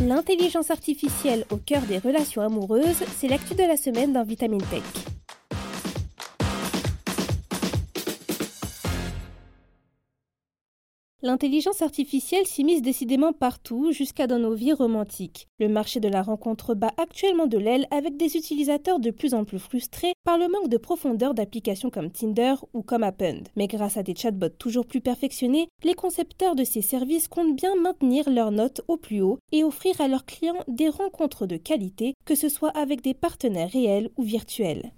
L'intelligence artificielle au cœur des relations amoureuses, c'est l'actu de la semaine dans Vitamine Tech. L'intelligence artificielle s'immisce décidément partout, jusqu'à dans nos vies romantiques. Le marché de la rencontre bat actuellement de l'aile avec des utilisateurs de plus en plus frustrés par le manque de profondeur d'applications comme Tinder ou comme Append. Mais grâce à des chatbots toujours plus perfectionnés, les concepteurs de ces services comptent bien maintenir leurs notes au plus haut et offrir à leurs clients des rencontres de qualité, que ce soit avec des partenaires réels ou virtuels.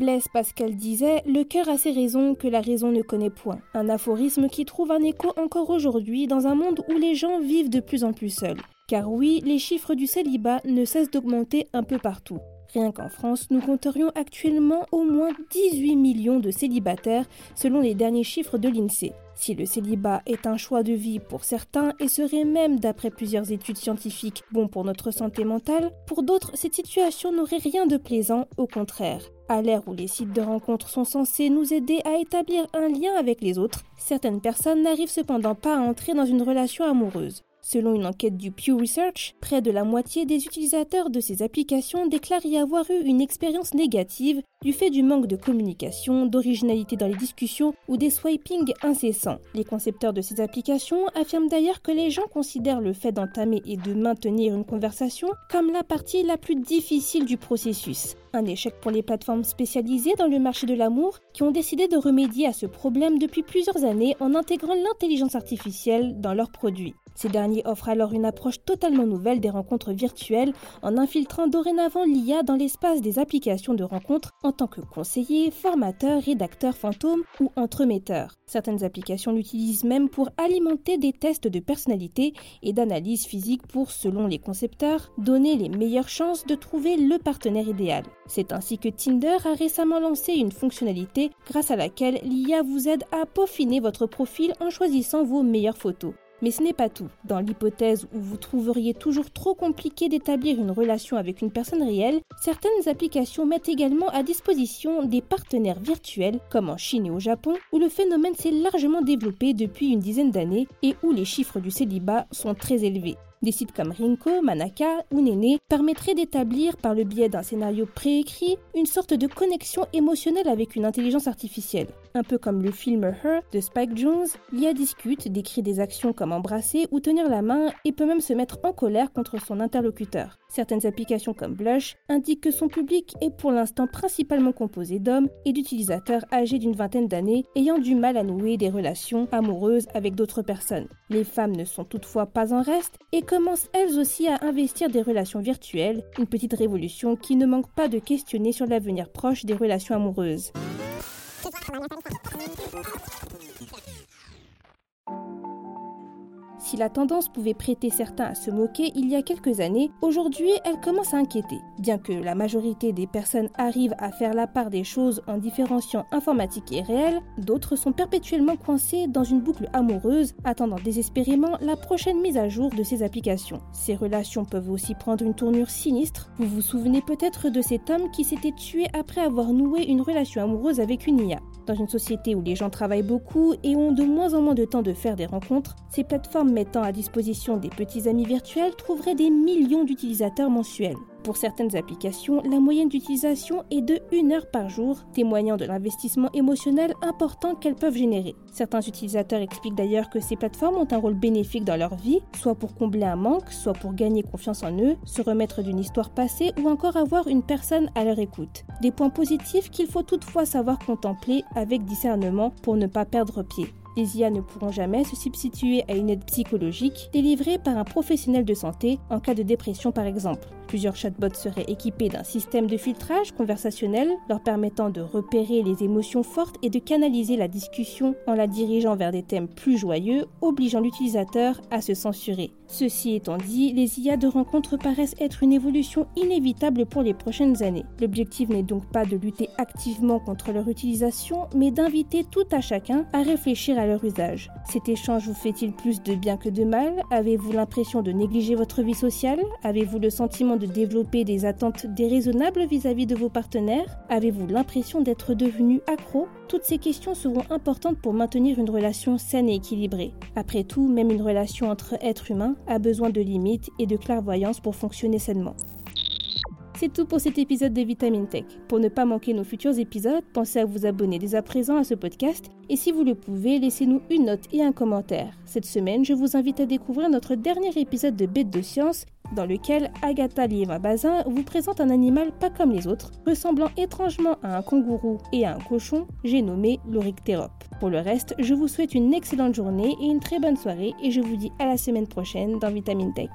Blaise Pascal disait Le cœur a ses raisons que la raison ne connaît point. Un aphorisme qui trouve un écho encore aujourd'hui dans un monde où les gens vivent de plus en plus seuls. Car oui, les chiffres du célibat ne cessent d'augmenter un peu partout. Rien qu'en France, nous compterions actuellement au moins 18 millions de célibataires selon les derniers chiffres de l'INSEE. Si le célibat est un choix de vie pour certains et serait même, d'après plusieurs études scientifiques, bon pour notre santé mentale, pour d'autres, cette situation n'aurait rien de plaisant, au contraire. À l'ère où les sites de rencontres sont censés nous aider à établir un lien avec les autres, certaines personnes n'arrivent cependant pas à entrer dans une relation amoureuse. Selon une enquête du Pew Research, près de la moitié des utilisateurs de ces applications déclarent y avoir eu une expérience négative du fait du manque de communication, d'originalité dans les discussions ou des swipings incessants. Les concepteurs de ces applications affirment d'ailleurs que les gens considèrent le fait d'entamer et de maintenir une conversation comme la partie la plus difficile du processus. Un échec pour les plateformes spécialisées dans le marché de l'amour qui ont décidé de remédier à ce problème depuis plusieurs années en intégrant l'intelligence artificielle dans leurs produits. Ces derniers offrent alors une approche totalement nouvelle des rencontres virtuelles en infiltrant dorénavant l'IA dans l'espace des applications de rencontres en tant que conseiller, formateur, rédacteur fantôme ou entremetteur. Certaines applications l'utilisent même pour alimenter des tests de personnalité et d'analyse physique pour, selon les concepteurs, donner les meilleures chances de trouver le partenaire idéal. C'est ainsi que Tinder a récemment lancé une fonctionnalité grâce à laquelle l'IA vous aide à peaufiner votre profil en choisissant vos meilleures photos. Mais ce n'est pas tout. Dans l'hypothèse où vous trouveriez toujours trop compliqué d'établir une relation avec une personne réelle, certaines applications mettent également à disposition des partenaires virtuels, comme en Chine et au Japon, où le phénomène s'est largement développé depuis une dizaine d'années et où les chiffres du célibat sont très élevés. Des sites comme Rinko, Manaka ou Nene permettraient d'établir, par le biais d'un scénario préécrit, une sorte de connexion émotionnelle avec une intelligence artificielle. Un peu comme le film Her de Spike Jones, l'IA discute, décrit des actions comme embrasser ou tenir la main et peut même se mettre en colère contre son interlocuteur. Certaines applications comme Blush indiquent que son public est pour l'instant principalement composé d'hommes et d'utilisateurs âgés d'une vingtaine d'années ayant du mal à nouer des relations amoureuses avec d'autres personnes. Les femmes ne sont toutefois pas en reste et commencent elles aussi à investir des relations virtuelles, une petite révolution qui ne manque pas de questionner sur l'avenir proche des relations amoureuses. Cause what, Si la tendance pouvait prêter certains à se moquer il y a quelques années, aujourd'hui elle commence à inquiéter. Bien que la majorité des personnes arrivent à faire la part des choses en différenciant informatique et réel, d'autres sont perpétuellement coincées dans une boucle amoureuse, attendant désespérément la prochaine mise à jour de ces applications. Ces relations peuvent aussi prendre une tournure sinistre. Vous vous souvenez peut-être de cet homme qui s'était tué après avoir noué une relation amoureuse avec une IA. Dans une société où les gens travaillent beaucoup et ont de moins en moins de temps de faire des rencontres, ces plateformes mettant à disposition des petits amis virtuels trouveraient des millions d'utilisateurs mensuels. Pour certaines applications, la moyenne d'utilisation est de 1 heure par jour, témoignant de l'investissement émotionnel important qu'elles peuvent générer. Certains utilisateurs expliquent d'ailleurs que ces plateformes ont un rôle bénéfique dans leur vie, soit pour combler un manque, soit pour gagner confiance en eux, se remettre d'une histoire passée ou encore avoir une personne à leur écoute. Des points positifs qu'il faut toutefois savoir contempler avec discernement pour ne pas perdre pied. Les IA ne pourront jamais se substituer à une aide psychologique délivrée par un professionnel de santé en cas de dépression par exemple. Plusieurs chatbots seraient équipés d'un système de filtrage conversationnel leur permettant de repérer les émotions fortes et de canaliser la discussion en la dirigeant vers des thèmes plus joyeux, obligeant l'utilisateur à se censurer. Ceci étant dit, les IA de rencontre paraissent être une évolution inévitable pour les prochaines années. L'objectif n'est donc pas de lutter activement contre leur utilisation, mais d'inviter tout à chacun à réfléchir à leur usage. Cet échange vous fait-il plus de bien que de mal? Avez-vous l'impression de négliger votre vie sociale? Avez-vous le sentiment de développer des attentes déraisonnables vis-à-vis de vos partenaires? Avez-vous l'impression d'être devenu accro? Toutes ces questions seront importantes pour maintenir une relation saine et équilibrée. Après tout, même une relation entre êtres humains a besoin de limites et de clairvoyance pour fonctionner sainement. C'est tout pour cet épisode de Vitamine Tech. Pour ne pas manquer nos futurs épisodes, pensez à vous abonner dès à présent à ce podcast et si vous le pouvez, laissez-nous une note et un commentaire. Cette semaine, je vous invite à découvrir notre dernier épisode de Bête de science dans lequel Agatha Lieva Bazin vous présente un animal pas comme les autres, ressemblant étrangement à un kangourou et à un cochon, j'ai nommé l'Orictérope. Pour le reste, je vous souhaite une excellente journée et une très bonne soirée et je vous dis à la semaine prochaine dans Vitamine Tech.